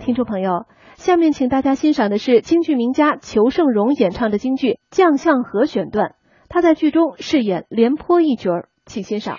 听众朋友，下面请大家欣赏的是京剧名家裘盛戎演唱的京剧《将相和》选段，他在剧中饰演廉颇一角，请欣赏。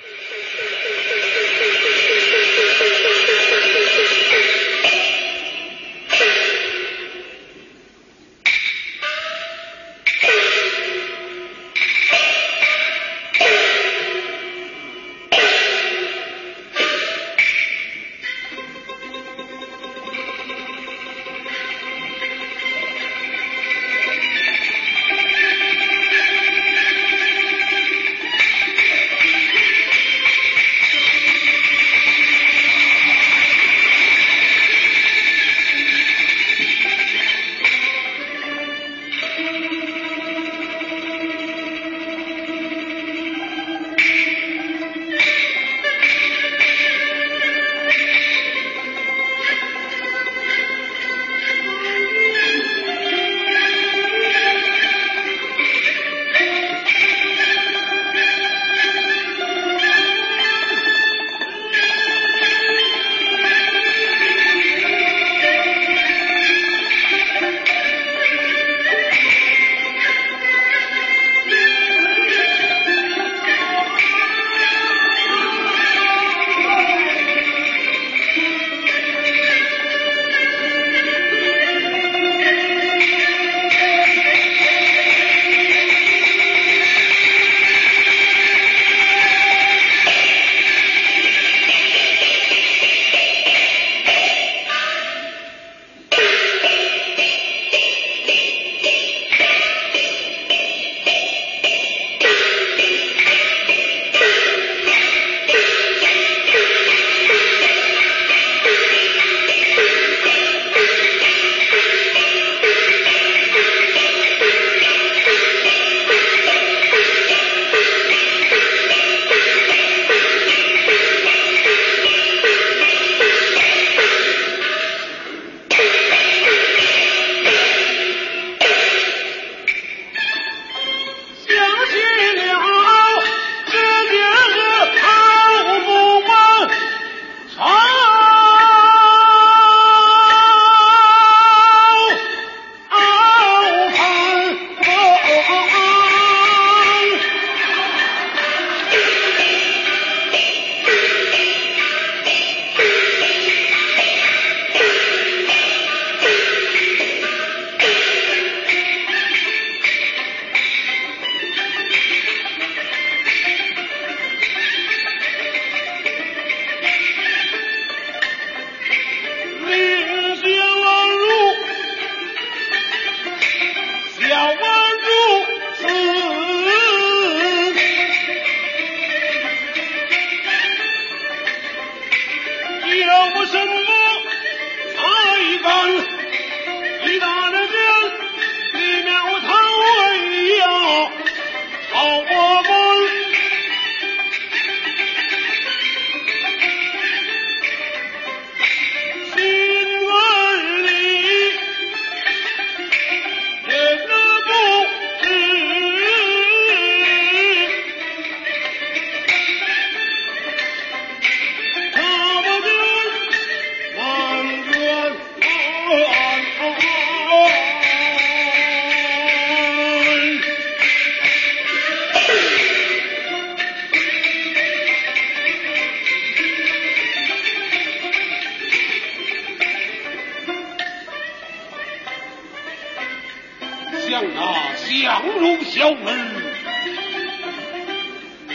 小儿，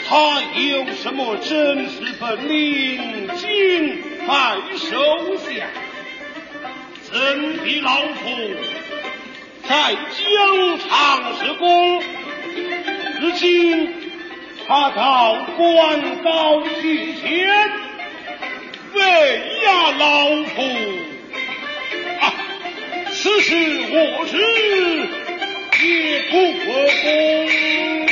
他有什么真实本领，今在手下，怎比老夫在疆场施功？如今他到官高去前，威压老夫，啊，此事我知。也不可攻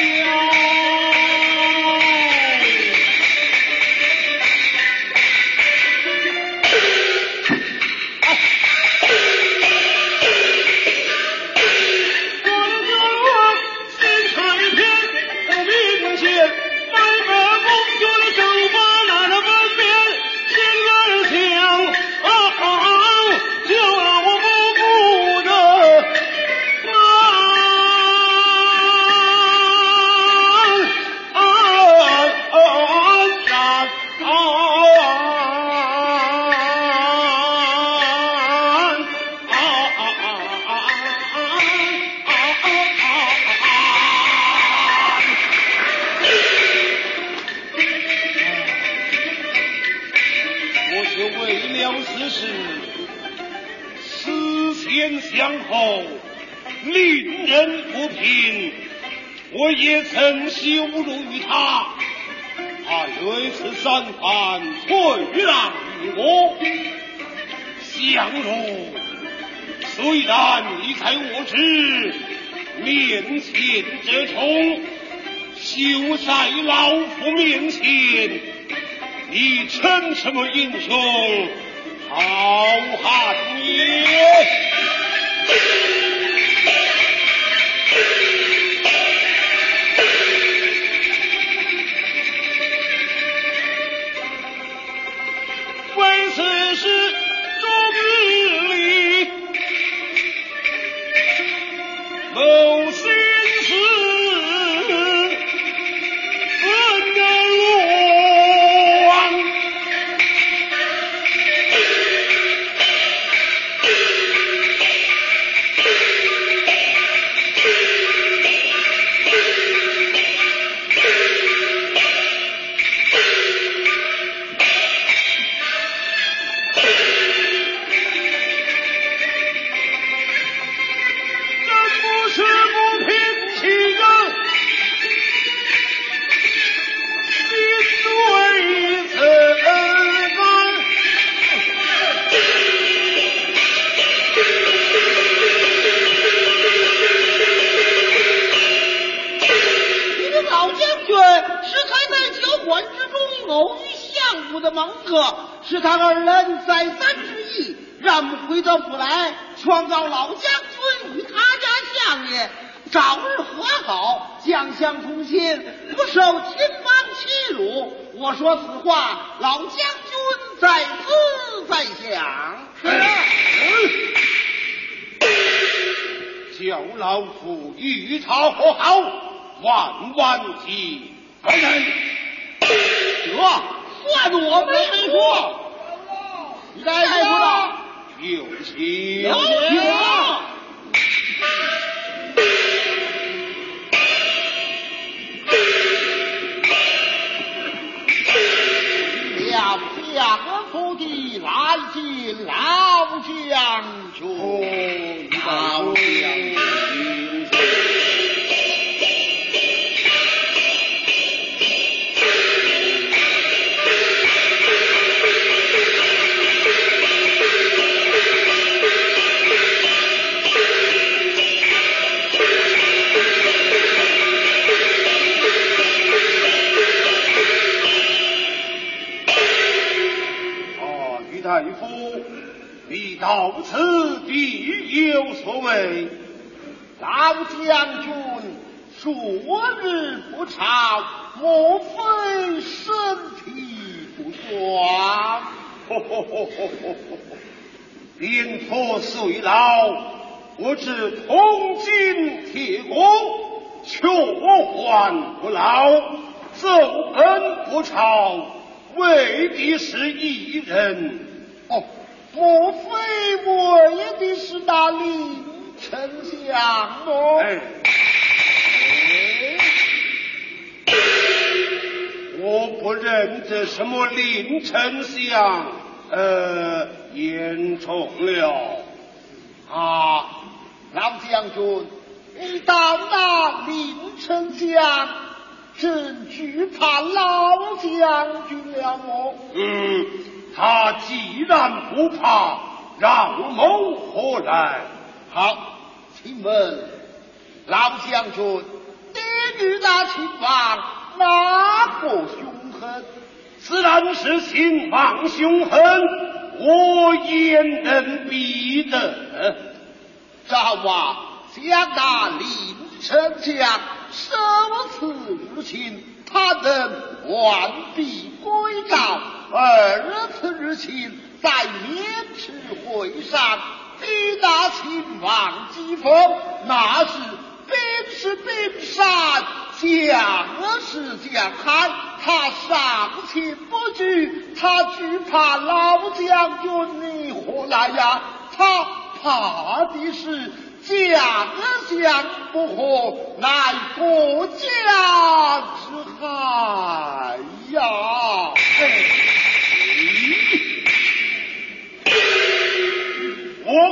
偏向后，令人不平。我也曾羞辱于他，他有一次三番退让于我。相如，虽然你在我之面前这种，羞在老夫面前，你称什么英雄？好汉也！为意，让回到府来，劝告老将军与他家相爷早日和好，将相同心，不受秦王欺辱。我说此话，老将军在思在想。是叫老夫与他和好，万万计不能。这算我们没说。你该说了。有情有请。两相府的来见老将军，到此必有所为。老将军昨日不朝，莫非身体不爽？吼吼吼吼吼吼！禀佛虽老，我知铜筋铁骨，却还不老。走奔不朝，未必是一人。哦，莫非为的是那林丞相么？哎，我不认这什么林丞相，呃，言重了。啊，老将军，你到那林丞相，真惧怕老将军了么？嗯，他既然不怕，让谋何来？好，请问老将军，你与那秦王哪个凶狠？自然是秦王凶狠，我焉能比得？赵王将那林丞相首次入侵，他能完璧归赵；二次入侵，在渑池会上逼那秦王击封，那是兵是兵山，将是将汉。他尚且不惧，他惧怕老将军你何来呀？他怕的是将相不和，乃国家之害呀！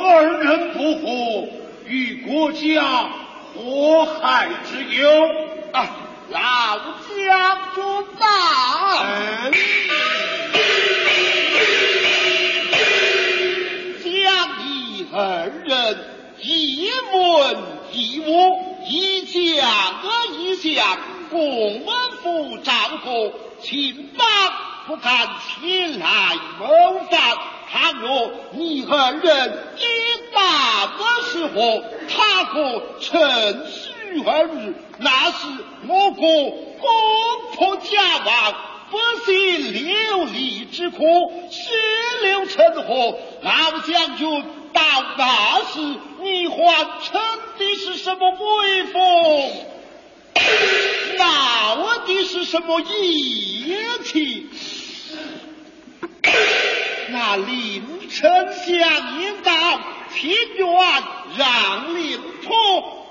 二人不和，与国家祸害之忧啊！老将军大人，将你二人一文一武，一将一将，共安抚丈夫，秦邦不敢前来谋反。倘若你和人一打的时候，他可趁虚而入，那时我国攻破家亡，不惜流离之苦，血流成河。老将军到那时，你还称的是什么威风？闹的是什么义气？把林丞相引道平原让林冲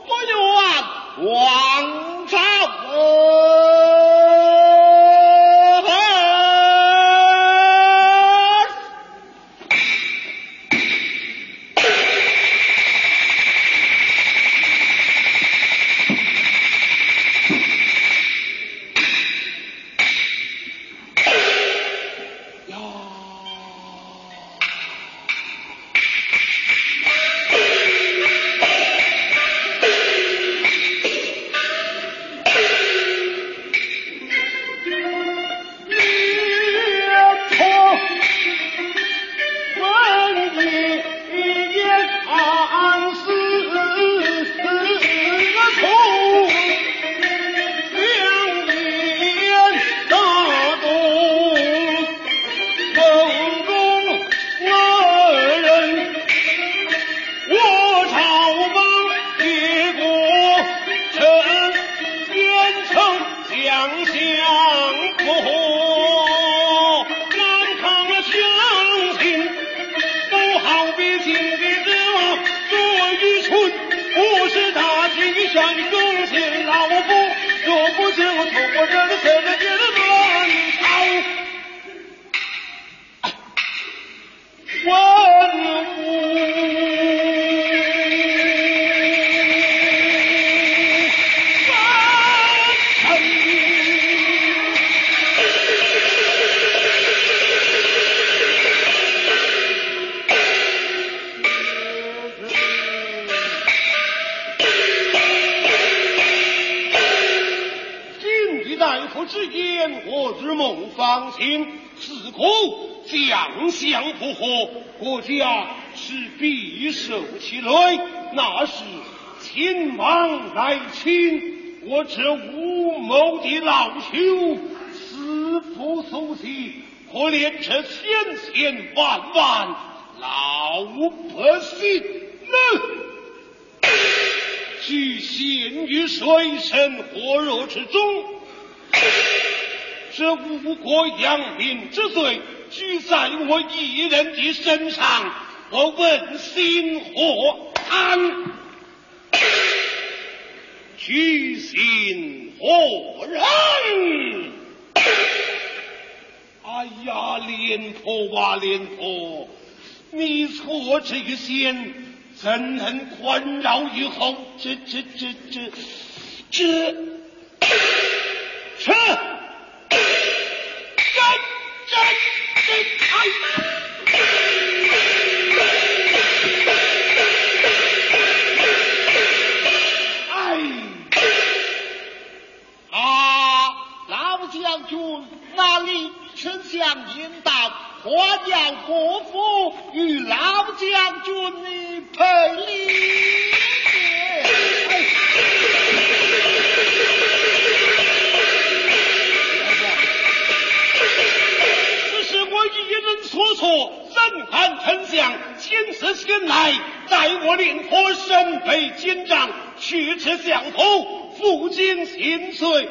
不愿王朝你个人心老不，我不信我吐过这里写的别的乱草。我。谋方兴，自古将相不和，国家是必受其累。那是秦王来亲，我这无谋的老朽，死不足惜，可怜这千千万万老百姓呢，俱陷于水深火热之中。这无国殃民之罪，居在我一人的身上，我问心何安？居心何忍？哎呀，廉颇啊，廉颇，你错这个先，怎能宽饶于后？这这这这这 这这将国父与老将军的赔礼。所措震撼丞相亲自前来待我令婆身背金杖去此相投负荆请罪